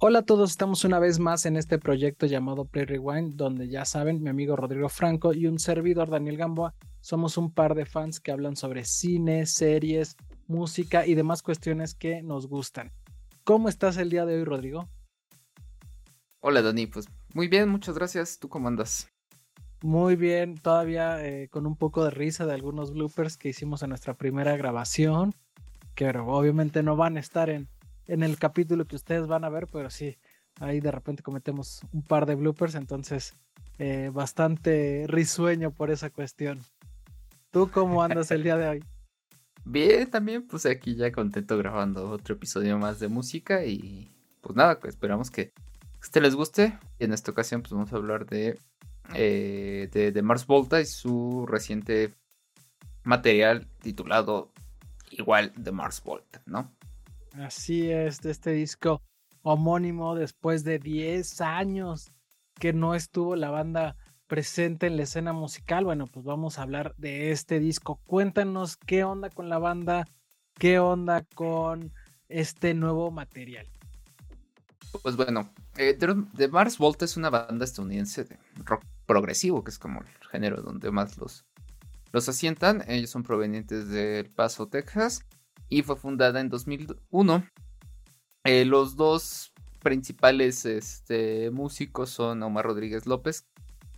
Hola a todos, estamos una vez más en este proyecto llamado Play Rewind, donde ya saben, mi amigo Rodrigo Franco y un servidor Daniel Gamboa somos un par de fans que hablan sobre cine, series, música y demás cuestiones que nos gustan. ¿Cómo estás el día de hoy, Rodrigo? Hola, Dani, pues muy bien, muchas gracias. ¿Tú cómo andas? Muy bien, todavía eh, con un poco de risa de algunos bloopers que hicimos en nuestra primera grabación, que obviamente no van a estar en, en el capítulo que ustedes van a ver, pero sí, ahí de repente cometemos un par de bloopers, entonces eh, bastante risueño por esa cuestión. ¿Tú cómo andas el día de hoy? Bien, también, pues aquí ya contento grabando otro episodio más de música y pues nada, pues esperamos que este les guste. Y en esta ocasión pues vamos a hablar de, eh, de, Mars Volta y su reciente material titulado igual de Mars Volta, ¿no? Así es, de este disco homónimo después de 10 años que no estuvo la banda presente en la escena musical. Bueno, pues vamos a hablar de este disco. Cuéntanos qué onda con la banda, qué onda con este nuevo material. Pues bueno, eh, The Mars Volta es una banda estadounidense de rock progresivo, que es como el género donde más los, los asientan. Ellos son provenientes de El Paso, Texas y fue fundada en 2001. Eh, los dos principales este, músicos son Omar Rodríguez López,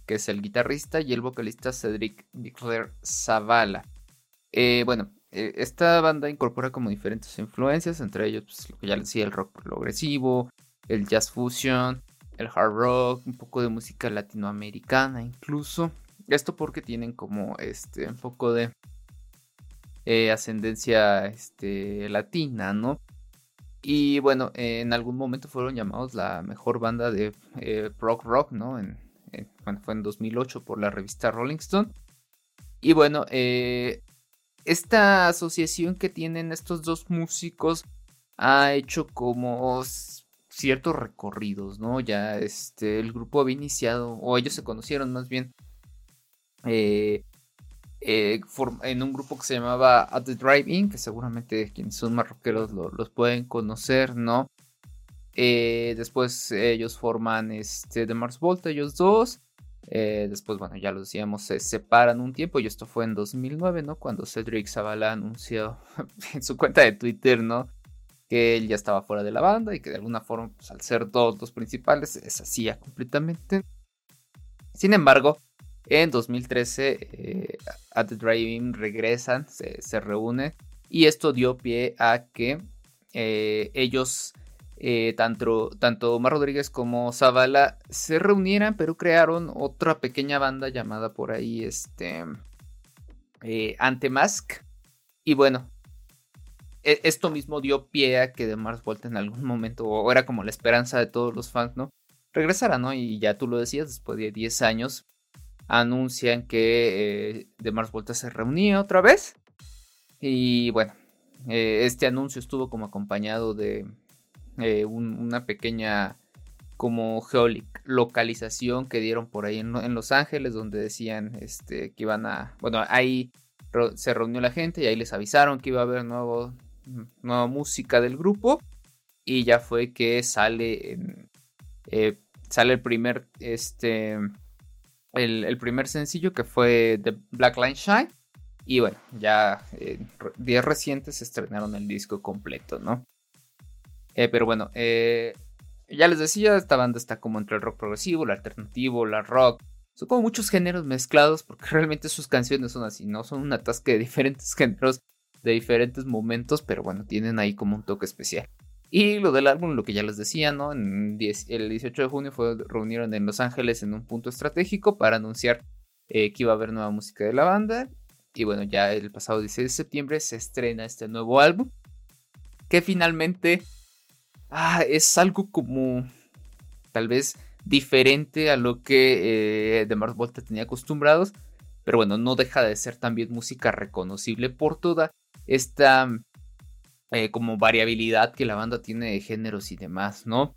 que es el guitarrista, y el vocalista Cedric Bicler Zavala. Eh, bueno, eh, esta banda incorpora como diferentes influencias, entre ellos pues, lo que ya decía, el rock progresivo, el jazz fusion, el hard rock, un poco de música latinoamericana incluso. Esto porque tienen como este un poco de eh, ascendencia este, latina, ¿no? Y bueno, en algún momento fueron llamados la mejor banda de eh, rock rock, ¿no? En, bueno, fue en 2008 por la revista Rolling Stone. Y bueno, eh, esta asociación que tienen estos dos músicos ha hecho como ciertos recorridos, ¿no? Ya este, el grupo había iniciado, o ellos se conocieron más bien, eh, eh, en un grupo que se llamaba At the Drive-In, que seguramente quienes son marroqueros los pueden conocer, ¿no? Eh, después ellos forman este, The Mars Volta, ellos dos. Eh, después, bueno, ya lo decíamos, se separan un tiempo y esto fue en 2009, ¿no? Cuando Cedric Zavala anunció en su cuenta de Twitter, ¿no? Que él ya estaba fuera de la banda y que de alguna forma, pues, al ser dos los principales, se hacía completamente. Sin embargo, en 2013, eh, At the Driving regresan, se, reúne y esto dio pie a que eh, ellos, eh, tanto, tanto Omar Rodríguez como Zavala, se reunieran, pero crearon otra pequeña banda llamada por ahí este, Antemask. Y bueno, e, esto mismo dio pie a que The Mars Volta en algún momento, o era como la esperanza de todos los fans, ¿no? Regresara, ¿no? Y ya tú lo decías, después de 10 años, anuncian que eh, The Mars Volta se reunía otra vez. Y bueno, eh, este anuncio estuvo como acompañado de eh, una pequeña como geolocalización que dieron por ahí en, Los Ángeles, donde decían este, que iban a... Bueno, ahí se reunió la gente y ahí les avisaron que iba a haber nuevo, nueva música del grupo. Y ya fue que sale, sale el primer este, el, primer sencillo que fue The Black Line Shine. Y bueno, ya en días recientes estrenaron el disco completo, ¿no? Eh, pero bueno, eh, ya les decía, esta banda está como entre el rock progresivo, el alternativo, la rock. Son como muchos géneros mezclados porque realmente sus canciones son así, ¿no? Son un atasque de diferentes géneros, de diferentes momentos, pero bueno, tienen ahí como un toque especial. Y lo del álbum, lo que ya les decía, ¿no? En el 18 de junio fue, reunieron en Los Ángeles en un punto estratégico para anunciar eh, que iba a haber nueva música de la banda. Y bueno, ya el pasado 16 de septiembre se estrena este nuevo álbum. Que finalmente ah, es algo como tal vez diferente a lo que eh, de Mars tenía acostumbrados. Pero bueno, no deja de ser también música reconocible por toda esta eh, como variabilidad que la banda tiene de géneros y demás, ¿no?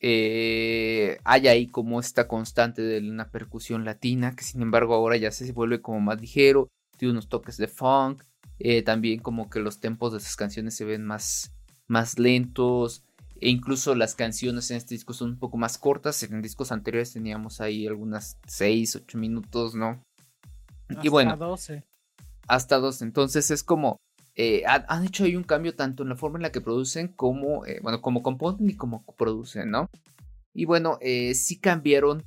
Eh, hay ahí como esta constante de una percusión latina, que sin embargo ahora ya se vuelve como más ligero, tiene unos toques de funk, eh, también como que los tempos de sus canciones se ven más, más lentos, E incluso las canciones en este disco son un poco más cortas. En discos anteriores teníamos ahí algunas 6, 8 minutos, ¿no? y bueno. Hasta 12. Hasta 12. Entonces es como. Eh, han, hecho ahí un cambio tanto en la forma en la que producen como. Eh, bueno, como componen y como producen, ¿no? Y bueno, eh, sí cambiaron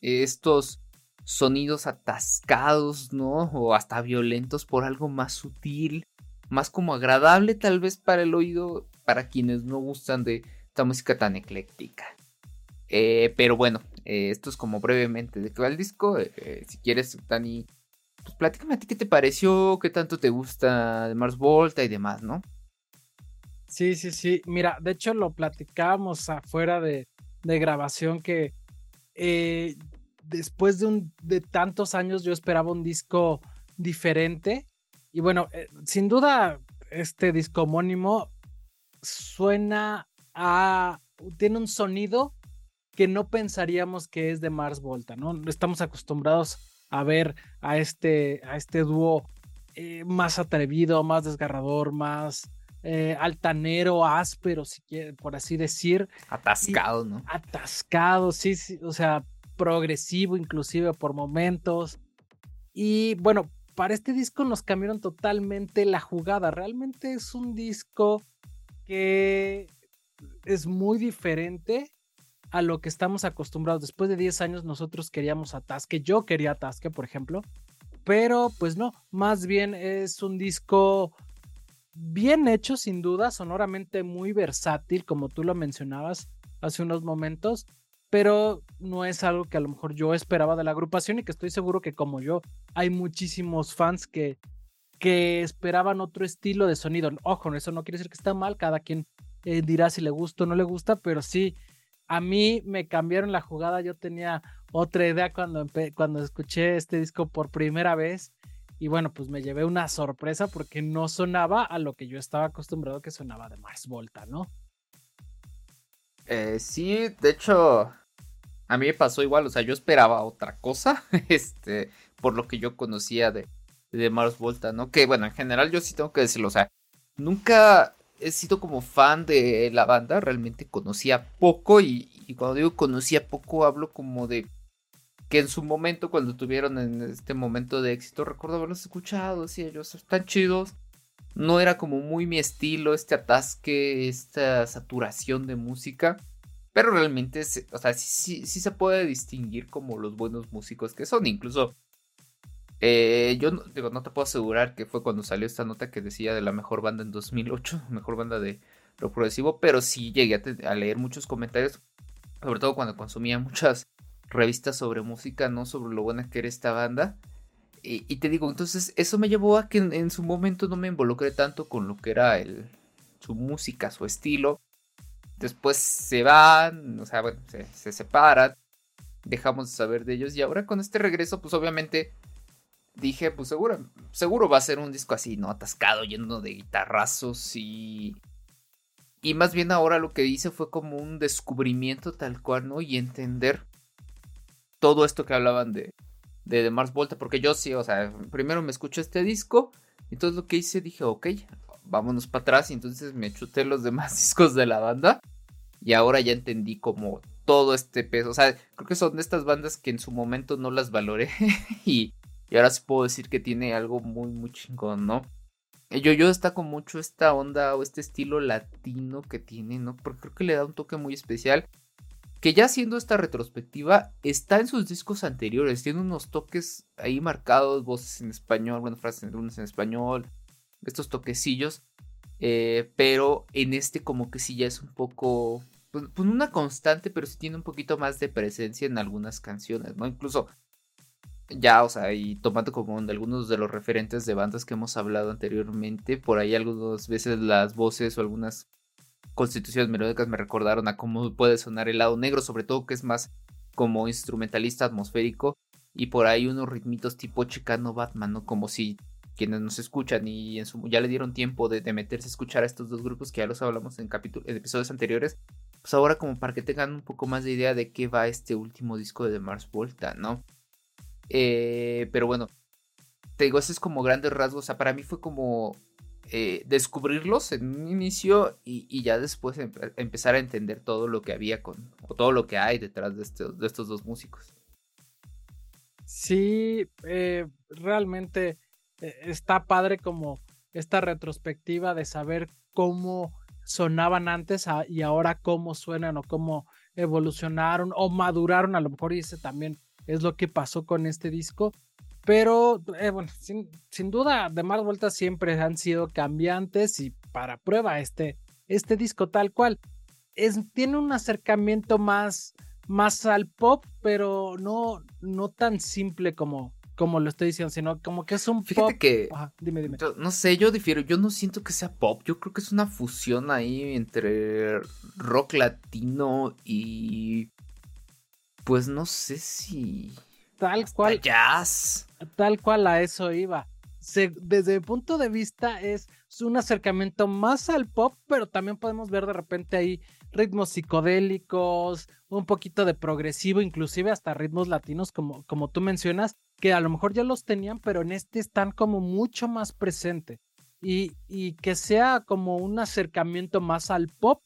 estos sonidos atascados, ¿no? O hasta violentos por algo más sutil, más como agradable tal vez para el oído, para quienes no gustan de esta música tan ecléctica. Eh, pero bueno, esto es como brevemente de qué va el disco. Si quieres, Dani, pues platícame a ti qué te pareció, qué tanto te gusta de Mars Volta y demás, ¿no? Sí, sí, sí. Mira, de hecho lo platicábamos afuera de, grabación que después de, un, de tantos años yo esperaba un disco diferente. Y bueno, eh, sin duda este disco homónimo suena a... tiene un sonido que no pensaríamos que es de Mars Volta, ¿no? Estamos acostumbrados a ver a este, a este dúo eh, más atrevido, más desgarrador, más eh, altanero, áspero, si quiere, por así decir. Atascado, ¿no? Atascado, sí, sí, o sea, progresivo inclusive por momentos. Y bueno, para este disco nos cambiaron totalmente la jugada. Realmente es un disco que es muy diferente a lo que estamos acostumbrados. Después de 10 años nosotros queríamos Atasque, yo quería Atasque, por ejemplo, pero pues no, más bien es un disco bien hecho sin duda, sonoramente muy versátil, como tú lo mencionabas hace unos momentos, pero no es algo que a lo mejor yo esperaba de la agrupación y que estoy seguro que como yo hay muchísimos fans que, que esperaban otro estilo de sonido. Ojo, eso no quiere decir que está mal, cada quien eh, dirá si le gusta o no le gusta, pero sí, a mí me cambiaron la jugada, yo tenía otra idea cuando, cuando escuché este disco por primera vez y bueno, pues me llevé una sorpresa porque no sonaba a lo que yo estaba acostumbrado que sonaba de Mars Volta, ¿no? Eh, sí, de hecho, a mí me pasó igual, o sea, yo esperaba otra cosa, este, por lo que yo conocía de, de Mars Volta, ¿no? Que bueno, en general yo sí tengo que decirlo, o sea, nunca he sido como fan de la banda, realmente conocía poco y, cuando digo conocía poco hablo como de que en su momento, cuando tuvieron en este momento de éxito, recuerdo haberlos escuchado, así ellos están chidos, no era como muy mi estilo, este atasque, esta saturación de música. Pero realmente, o sea, sí, sí, se puede distinguir como los buenos músicos que son. Incluso, eh, yo no, digo, no te puedo asegurar que fue cuando salió esta nota que decía de la mejor banda en 2008, mejor banda de lo progresivo, pero sí llegué a, a leer muchos comentarios, sobre todo cuando consumía muchas revistas sobre música, no sobre lo buena que era esta banda. Y, te digo, entonces eso me llevó a que en, su momento no me involucré tanto con lo que era el, su música, su estilo. Después se van, o sea, bueno, se, separan, dejamos de saber de ellos y ahora con este regreso, pues obviamente dije, pues seguro, seguro va a ser un disco así, ¿no? Atascado, lleno de guitarrazos y... Y más bien ahora lo que hice fue como un descubrimiento tal cual, ¿no? Y entender todo esto que hablaban de, de, Mars Volta, porque yo sí, o sea, primero me escucho este disco, y entonces lo que hice dije, ok, vámonos para atrás, y entonces me chuté los demás discos de la banda, y ahora ya entendí como todo este peso, o sea, creo que son de estas bandas que en su momento no las valoré, y, y ahora sí puedo decir que tiene algo muy, muy chingón, ¿no? Yo, yo destaco mucho esta onda o este estilo latino que tiene, ¿no? Porque creo que le da un toque muy especial que ya haciendo esta retrospectiva está en sus discos anteriores, tiene unos toques ahí marcados, voces en español, bueno, frases en español, estos toquecillos, eh, pero en este como que sí ya es un poco, pues, pues, una constante, pero sí tiene un poquito más de presencia en algunas canciones, ¿no? Incluso ya, o sea, y tomando como algunos de los referentes de bandas que hemos hablado anteriormente, por ahí algunas veces las voces o algunas constituciones melódicas me recordaron a cómo puede sonar el lado negro, sobre todo que es más como instrumentalista atmosférico y por ahí unos ritmitos tipo Chicano Batman, ¿no? Como si quienes nos escuchan y ya le dieron tiempo de, meterse a escuchar a estos dos grupos que ya los hablamos en, en episodios anteriores, pues ahora como para que tengan un poco más de idea de qué va este último disco de Mars Volta, ¿no? Eh, pero bueno, te digo, ese es como grandes rasgos, o sea, para mí fue como eh, descubrirlos en un inicio y, ya después empezar a entender todo lo que había con, o todo lo que hay detrás de, estos dos músicos. Sí, eh, realmente está padre como esta retrospectiva de saber cómo sonaban antes y ahora cómo suenan o cómo evolucionaron o maduraron, a lo mejor y ese también es lo que pasó con este disco. Pero eh, bueno, sin, sin, duda, de más vueltas siempre han sido cambiantes y para prueba este, este disco tal cual. Es, tiene un acercamiento más, más al pop, pero no, no tan simple como, como lo estoy diciendo, sino como que es un Fíjate que. dime, dime. no sé, yo difiero. Yo no siento que sea pop. Yo creo que es una fusión ahí entre rock latino y. Pues no sé si. Tal cual. Jazz tal cual a eso iba. desde mi punto de vista es un acercamiento más al pop, pero también podemos ver de repente ahí ritmos psicodélicos, un poquito de progresivo, inclusive hasta ritmos latinos, como, como tú mencionas, que a lo mejor ya los tenían, pero en este están como mucho más presente. Y, y que sea como un acercamiento más al pop,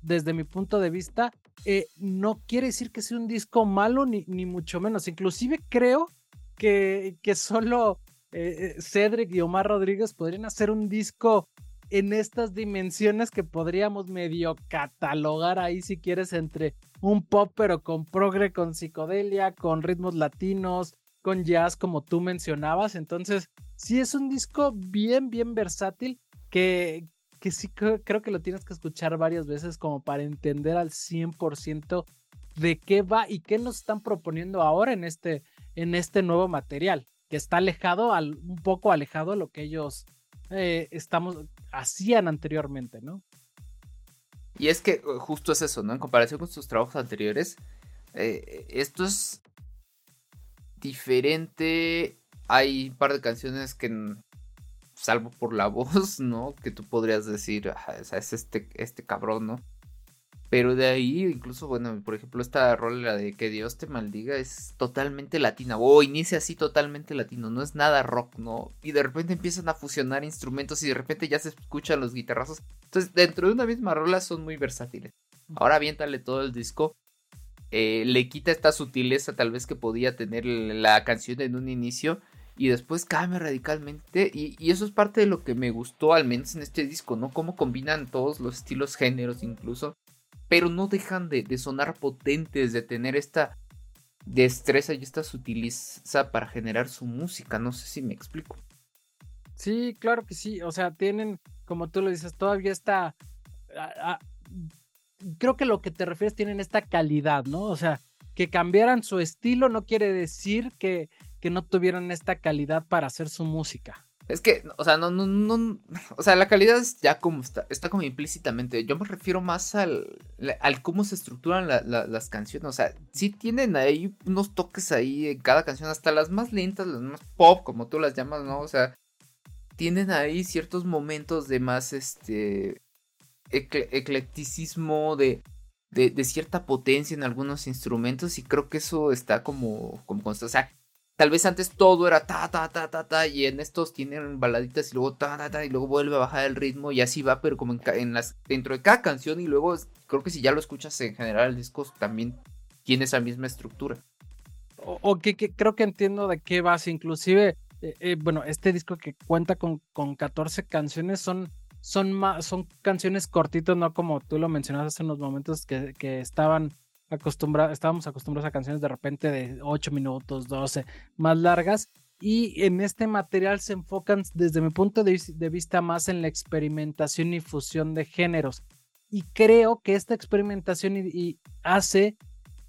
desde mi punto de vista, eh, no quiere decir que sea un disco malo, ni, ni mucho menos. Inclusive creo que, que solo eh, eh, Cedric y Omar Rodríguez podrían hacer un disco en estas dimensiones que podríamos medio catalogar ahí si quieres entre un pop pero con progre, con psicodelia, con ritmos latinos, con jazz como tú mencionabas. Entonces, sí es un disco bien, bien versátil que, que sí creo que lo tienes que escuchar varias veces como para entender al 100% de qué va y qué nos están proponiendo ahora en este, en este nuevo material, que está alejado, al, un poco alejado a lo que ellos eh, estamos, hacían anteriormente, ¿no? Y es que uh, justo es eso, ¿no? En comparación con sus trabajos anteriores, eh, esto es diferente. Hay un par de canciones que, salvo por la voz, ¿no? Que tú podrías decir, es este, este cabrón, ¿no? Pero de ahí, incluso, bueno, por ejemplo, esta rola de Que Dios te maldiga es totalmente latina. O inicia así totalmente latino, no es nada rock, ¿no? Y de repente empiezan a fusionar instrumentos y de repente ya se escuchan los guitarrazos. Entonces, dentro de una misma rola son muy versátiles. Ahora aviéntale todo el disco. Eh, le quita esta sutileza tal vez que podía tener la canción en un inicio. Y después cambia radicalmente. Y, eso es parte de lo que me gustó, al menos en este disco, ¿no? Cómo combinan todos los estilos, géneros incluso pero no dejan de, sonar potentes, de tener esta destreza y esta sutileza para generar su música. No sé si me explico. Sí, claro que sí. O sea, tienen, como tú lo dices, todavía está. creo que lo que te refieres tienen esta calidad, ¿no? O sea, que cambiaran su estilo no quiere decir que, que no tuvieran esta calidad para hacer su música. Es que, o sea, no, no, no, o sea, la calidad es ya como está, está como implícitamente. Yo me refiero más al, al cómo se estructuran las canciones. O sea, sí tienen ahí unos toques ahí en cada canción, hasta las más lentas, las más pop, como tú las llamas, ¿no? O sea, tienen ahí ciertos momentos de más, este, eclecticismo, de, de, cierta potencia en algunos instrumentos y creo que eso está como, como. O sea, Tal vez antes todo era ta, ta, ta, ta, ta, y en estos tienen baladitas y luego ta, ta, ta, y luego vuelve a bajar el ritmo y así va, pero como en, las, dentro de cada canción y luego creo que si ya lo escuchas en general el disco también tiene esa misma estructura. O, que, creo que entiendo de qué vas, inclusive, eh, eh, bueno, este disco que cuenta con, con 14 canciones son, son, son canciones cortitas, no como tú lo mencionaste hace unos momentos que, que estaban acostumbrados, estábamos acostumbrados a canciones de repente de 8 minutos, 12, más largas. Y en este material se enfocan desde mi punto de, vista más en la experimentación y fusión de géneros. Y creo que esta experimentación y, hace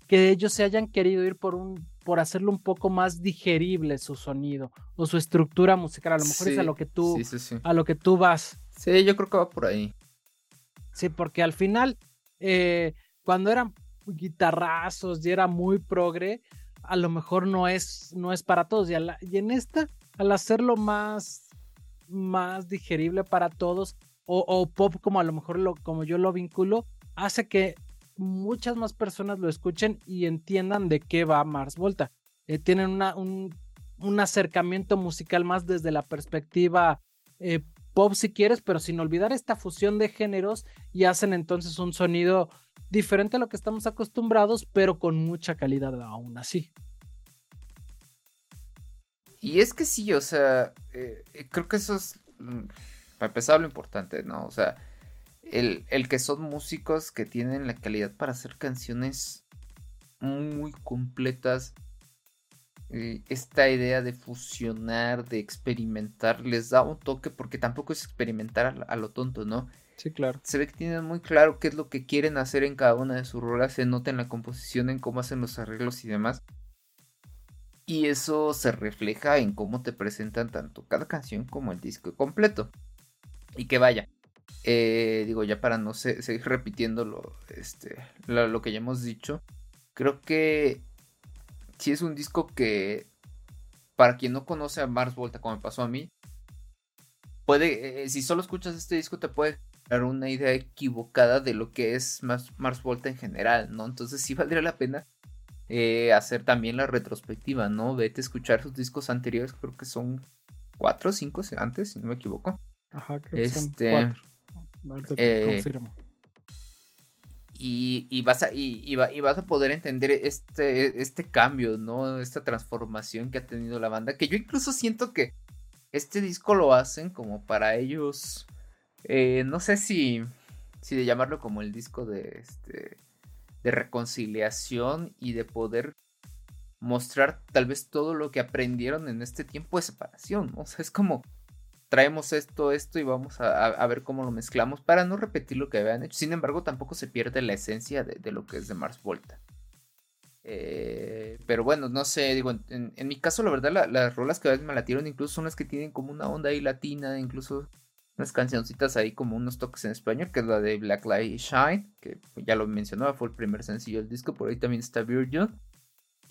que ellos se hayan querido ir por un por hacerlo un poco más digerible su sonido o su estructura musical. A lo mejor es a lo que tú a lo que tú vas. Sí, yo creo que va por ahí. Sí, porque al final, eh, cuando eran guitarrazos y era muy progre, a lo mejor no es, no es para todos. Y, y en esta, al hacerlo más, más digerible para todos, o, pop como a lo mejor lo, como yo lo vinculo, hace que muchas más personas lo escuchen y entiendan de qué va Mars Volta. Eh, tienen una, un, un, acercamiento musical más desde la perspectiva eh, pop si quieres, pero sin olvidar esta fusión de géneros y hacen entonces un sonido diferente a lo que estamos acostumbrados, pero con mucha calidad aún así. Y es que sí, o sea, eh, eh, creo que eso es, mm, para empezar, lo importante, ¿no? O sea, el, el, que son músicos que tienen la calidad para hacer canciones muy completas. Eh, esta idea de fusionar, de experimentar, les da un toque porque tampoco es experimentar a, lo tonto, ¿no? Sí, claro. Se ve que tienen muy claro qué es lo que quieren hacer en cada una de sus rolas, se nota en la composición, en cómo hacen los arreglos y demás. Y eso se refleja en cómo te presentan tanto cada canción como el disco completo. Y que vaya, eh, digo, ya para no seguir repitiendo lo, este, lo, que ya hemos dicho, creo que si es un disco que, para quien no conoce a Mars Volta, como me pasó a mí, puede, eh, si solo escuchas este disco, te puede dar una idea equivocada de lo que es Mars, Mars Volta en general, ¿no? Entonces sí valdría la pena eh, hacer también la retrospectiva, ¿no? Vete a escuchar sus discos anteriores, creo que son cuatro o cinco antes, si no me equivoco. Ajá, creo que son este, cuatro. Eh, y, vas a, y, vas a poder entender este, este cambio, ¿no? Esta transformación que ha tenido la banda. Que yo incluso siento que este disco lo hacen como para ellos. Eh, no sé si, si de llamarlo como el disco de, este, de reconciliación y de poder mostrar tal vez todo lo que aprendieron en este tiempo de separación. O sea, es como traemos esto, esto y vamos a, ver cómo lo mezclamos para no repetir lo que habían hecho. Sin embargo, tampoco se pierde la esencia de, lo que es de Mars Volta. Eh, pero bueno, no sé, digo, en, mi caso, la verdad, las rolas que a veces me latieron incluso son las que tienen como una onda ahí latina, incluso unas cancioncitas ahí como unos toques en español, que es la de Black Light Shine, que ya lo mencionaba, fue el primer sencillo del disco, por ahí también está Virgil.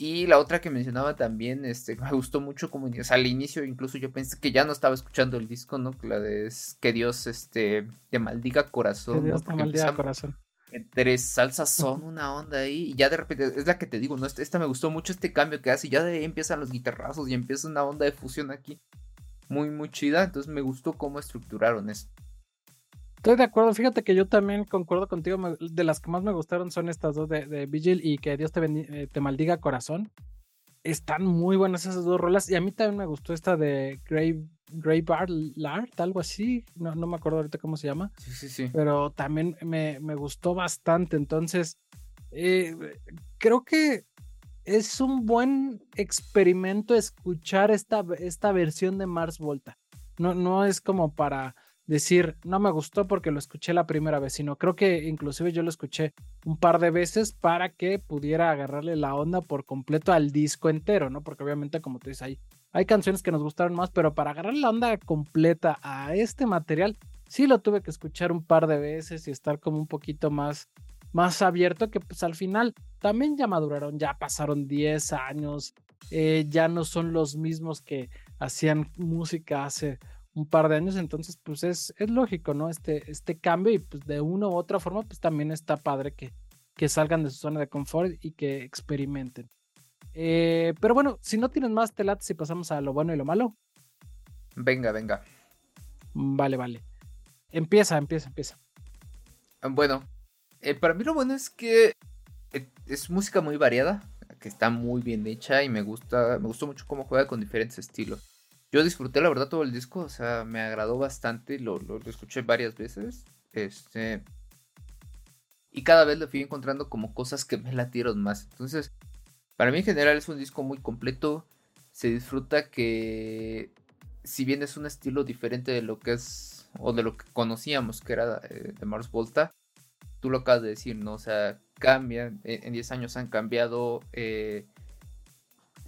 Y la otra que mencionaba también, este, me gustó mucho como, o sea, al inicio incluso yo pensé que ya no estaba escuchando el disco, ¿no? La de que Dios, este, te maldiga corazón. Que Dios te maldiga corazón. Entre salsa son una onda ahí y ya de repente, es la que te digo, ¿no? Esta, me gustó mucho este cambio que hace ya de ahí empiezan los guitarrazos y empieza una onda de fusión aquí muy, muy chida, entonces me gustó cómo estructuraron esto. Estoy de acuerdo, fíjate que yo también concuerdo contigo, de las que más me gustaron son estas dos de, Vigil y que Dios te, eh, te maldiga corazón. Están muy buenas esas dos rolas y a mí también me gustó esta de Grave, Grave Lart, algo así, no, no me acuerdo ahorita cómo se llama. Sí, sí, sí. Pero también me, gustó bastante, entonces eh, creo que es un buen experimento escuchar esta, esta versión de Mars Volta. No, no es como para decir, no me gustó porque lo escuché la primera vez, sino creo que inclusive yo lo escuché un par de veces para que pudiera agarrarle la onda por completo al disco entero, ¿no? Porque obviamente, como te dices, hay, hay canciones que nos gustaron más, pero para agarrar la onda completa a este material, sí lo tuve que escuchar un par de veces y estar como un poquito más, más abierto, que pues al final también ya maduraron, ya pasaron 10 años, eh, ya no son los mismos que hacían música hace un par de años, entonces pues es, es lógico, ¿no? Este, este cambio y pues de una u otra forma pues también está padre que, que salgan de su zona de confort y que experimenten. Eh, pero bueno, si no tienes más, te si pasamos a lo bueno y lo malo. Venga, venga. Vale, vale. Empieza, empieza, empieza. Bueno, eh, para mí lo bueno es que eh, es música muy variada, que está muy bien hecha y me gusta, me gustó mucho cómo juega con diferentes estilos. Yo disfruté la verdad todo el disco, o sea, me agradó bastante, lo, escuché varias veces. Este. Y cada vez le fui encontrando como cosas que me latieron más. Entonces, para mí en general es un disco muy completo. Se disfruta que, si bien es un estilo diferente de lo que es, o de lo que conocíamos que era eh, de Mars Volta, tú lo acabas de decir, ¿no? O sea, cambian, en 10 años han cambiado. Eh,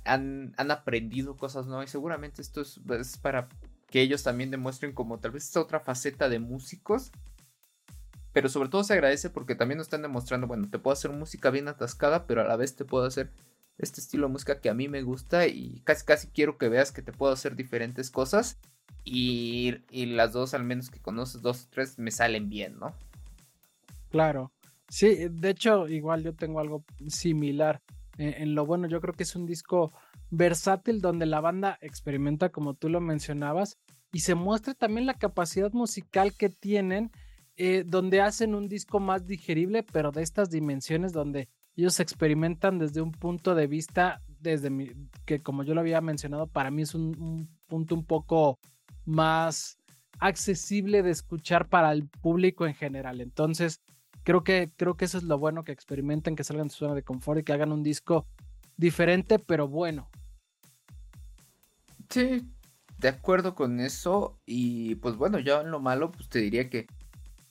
han, aprendido cosas nuevas y seguramente esto es, para que ellos también demuestren como tal vez esta otra faceta de músicos. Pero sobre todo se agradece porque también nos están demostrando, bueno, te puedo hacer música bien atascada, pero a la vez te puedo hacer este estilo de música que a mí me gusta y casi casi quiero que veas que te puedo hacer diferentes cosas y, y las dos, al menos que conoces, dos o tres, me salen bien, ¿no? Claro. Sí, de hecho, igual yo tengo algo similar. En lo bueno, yo creo que es un disco versátil donde la banda experimenta, como tú lo mencionabas, y se muestre también la capacidad musical que tienen, eh, donde hacen un disco más digerible, pero de estas dimensiones donde ellos experimentan desde un punto de vista, desde mi, que como yo lo había mencionado, para mí es un, punto un poco más accesible de escuchar para el público en general. Entonces, creo que, creo que eso es lo bueno, que experimenten, que salgan de su zona de confort y que hagan un disco diferente, pero bueno. Sí, de acuerdo con eso. Y pues bueno, ya en lo malo, pues te diría que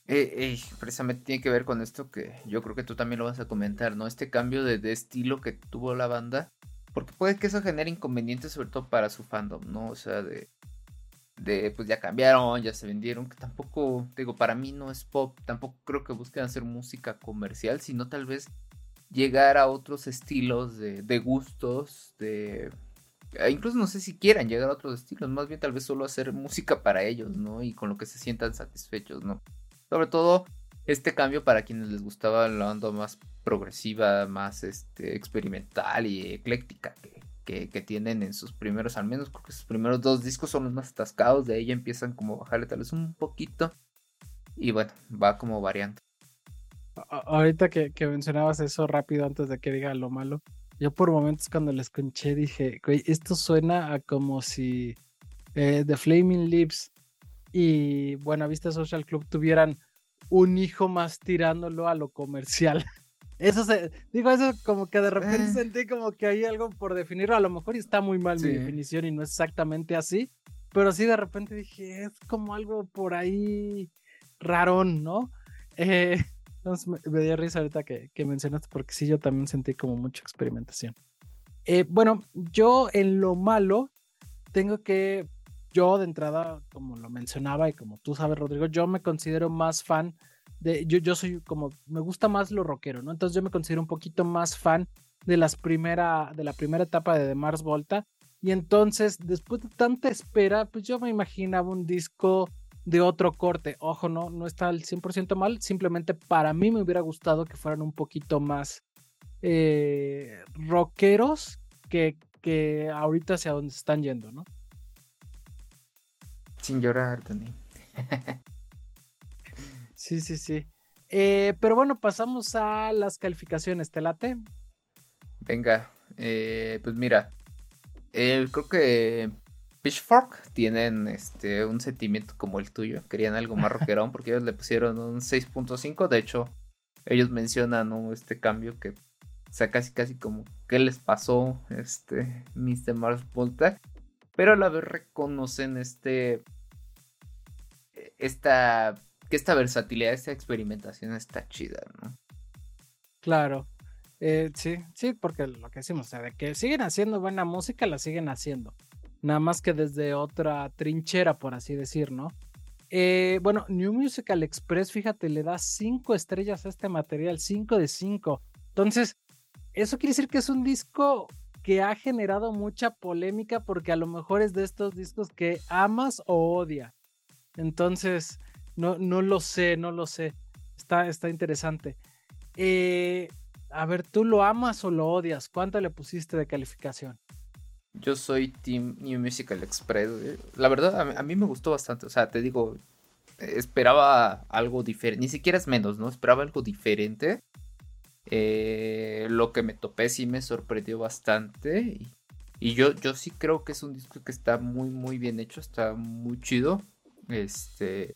eh, eh, precisamente tiene que ver con esto que yo creo que tú también lo vas a comentar, ¿no? Este cambio de, estilo que tuvo la banda. Porque puede que eso genere inconvenientes, sobre todo para su fandom, ¿no? O sea, de, de pues ya cambiaron, ya se vendieron, que tampoco, digo, para mí no es pop, tampoco creo que busquen hacer música comercial, sino tal vez llegar a otros estilos de, gustos, de... E incluso no sé si quieran llegar a otros estilos, más bien tal vez solo hacer música para ellos, ¿no? Y con lo que se sientan satisfechos, ¿no? Sobre todo este cambio para quienes les gustaba la onda más progresiva, más este, experimental y ecléctica tienen en sus primeros, al menos porque sus primeros dos discos son los más atascados, de ahí empiezan como a bajarle tal vez un poquito y bueno, va como variando. Ahorita que, mencionabas eso rápido antes de que diga lo malo, yo por momentos cuando les escuché dije, güey, esto suena a como si eh, The Flaming Lips y Buena Vista Social Club tuvieran un hijo más tirándolo a lo comercial. Eso se, digo, eso como que de repente eh. sentí como que hay algo por definirlo. A lo mejor está muy mal mi definición y no es exactamente así, pero sí de repente dije, es como algo por ahí rarón, ¿no? Eh, entonces me, dio risa ahorita que, que, mencionaste, porque sí, yo también sentí como mucha experimentación. Eh, bueno, yo en lo malo tengo que yo de entrada, como lo mencionaba y como tú sabes, Rodrigo, yo me considero más fan yo, yo soy como, me gusta más lo rockero, ¿no? Entonces yo me considero un poquito más fan de, las primera, de la primera etapa de The Mars Volta. Y entonces, después de tanta espera, pues yo me imaginaba un disco de otro corte. Ojo, no, no está al 100% mal, simplemente para mí me hubiera gustado que fueran un poquito más eh, rockeros que, que ahorita hacia donde están yendo, ¿no? Sin llorar, Tony. sí, sí, sí. Eh, pero bueno, pasamos a las calificaciones. ¿Te late? Venga, eh, pues mira, eh, creo que Pitchfork tienen este, un sentimiento como el tuyo. Querían algo más rockerón porque ellos le pusieron un 6.5. De hecho, ellos mencionan este cambio que, o sea, casi casi como qué les pasó este Mr. Mars Volta. Pero a la vez reconocen este esta, que esta versatilidad, esta experimentación está chida, ¿no? Claro. Eh, sí, sí, porque lo que decimos, o sea, de que siguen haciendo buena música, la siguen haciendo. Nada más que desde otra trinchera, por así decir, ¿no? Eh, bueno, New Musical Express, fíjate, le da cinco estrellas a este material, cinco de cinco. Entonces, eso quiere decir que es un disco que ha generado mucha polémica porque a lo mejor es de estos discos que amas o odias. Entonces, no, no lo sé, no lo sé. Está, está interesante. Eh, a ver, ¿tú lo amas o lo odias? ¿Cuánto le pusiste de calificación? Yo soy Team New Musical Express. La verdad, a mí, me gustó bastante. O sea, te digo, esperaba algo diferente. Ni siquiera es menos, ¿no? Esperaba algo diferente. Eh, lo que me topé sí me sorprendió bastante. Y, y, yo, yo sí creo que es un disco que está muy, muy bien hecho. Está muy chido. Este.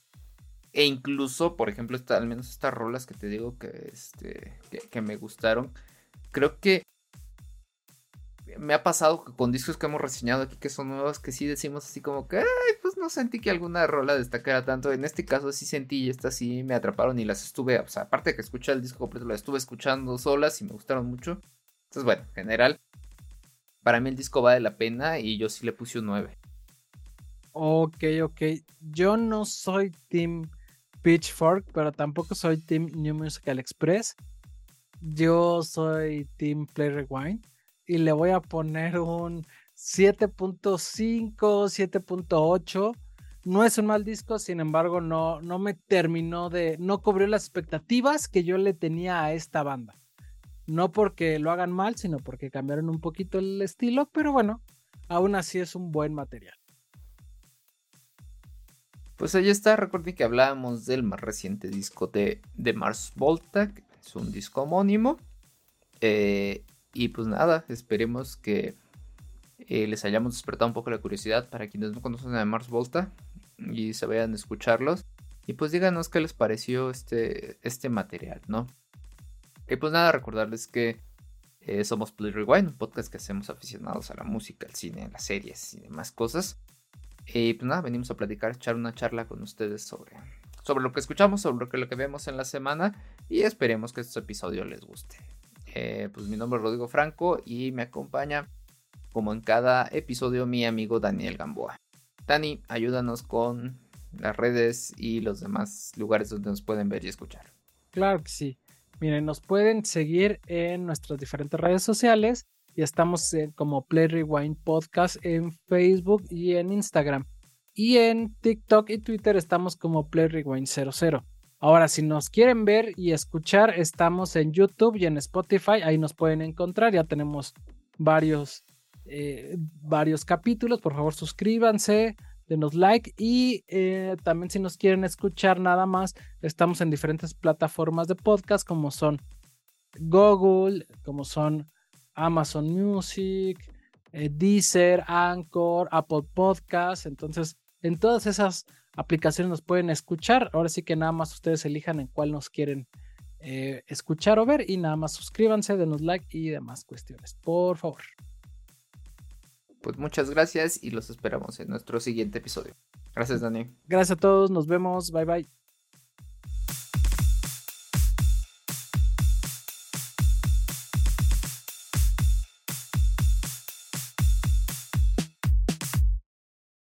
E incluso, por ejemplo, al menos estas rolas que te digo que, este, que, me gustaron. Creo que me ha pasado con discos que hemos reseñado aquí que son nuevos que sí decimos así como que, ay, pues no sentí que alguna rola destacara tanto. En este caso sí sentí y estas sí me atraparon y las estuve, o sea, aparte de que escuché el disco completo, las estuve escuchando solas y me gustaron mucho. Entonces, bueno, en general, para mí el disco vale la pena y yo sí le puse un 9. Ok, ok. Yo no soy Team Pitchfork, pero tampoco soy Team New Musical Express. Yo soy Team Play Rewind y le voy a poner un 7.5, 7.8. No es un mal disco, sin embargo, no, no me terminó de. No cubrió las expectativas que yo le tenía a esta banda. No porque lo hagan mal, sino porque cambiaron un poquito el estilo, pero bueno, aún así es un buen material. Pues ahí está, recuerden que hablábamos del más reciente disco de, de Mars Volta, que es un disco homónimo. Eh, y pues nada, esperemos que eh, les hayamos despertado un poco la curiosidad para quienes no conocen a Mars Volta y se vayan a escucharlos. Y pues díganos qué les pareció este, este material, ¿no? Y pues nada, recordarles que eh, somos Play Rewind, un podcast que hacemos aficionados a la música, al cine, a las series y demás cosas. Y pues nada, venimos a platicar, echar una charla con ustedes sobre, sobre lo que escuchamos, sobre lo que, lo que vemos en la semana y esperemos que este episodio les guste. Eh, pues mi nombre es Rodrigo Franco y me acompaña, como en cada episodio, mi amigo Daniel Gamboa. Dani, ayúdanos con las redes y los demás lugares donde nos pueden ver y escuchar. Claro que sí. Miren, nos pueden seguir en nuestras diferentes redes sociales y estamos como Play Rewind Podcast en Facebook y en Instagram. Y en TikTok y Twitter estamos como Play Rewind 00. Ahora, si nos quieren ver y escuchar, estamos en YouTube y en Spotify. Ahí nos pueden encontrar. Ya tenemos varios, eh, varios capítulos. Por favor, suscríbanse, denos like. Y eh, también si nos quieren escuchar nada más, estamos en diferentes plataformas de podcast como son Google, como son Amazon Music, eh, Deezer, Anchor, Apple Podcasts. Entonces, en todas esas aplicaciones nos pueden escuchar. Ahora sí que nada más ustedes elijan en cuál nos quieren eh, escuchar o ver y nada más suscríbanse, denos like y demás cuestiones. Por favor. Pues muchas gracias y los esperamos en nuestro siguiente episodio. Gracias, Dani. Gracias a todos, nos vemos, bye bye.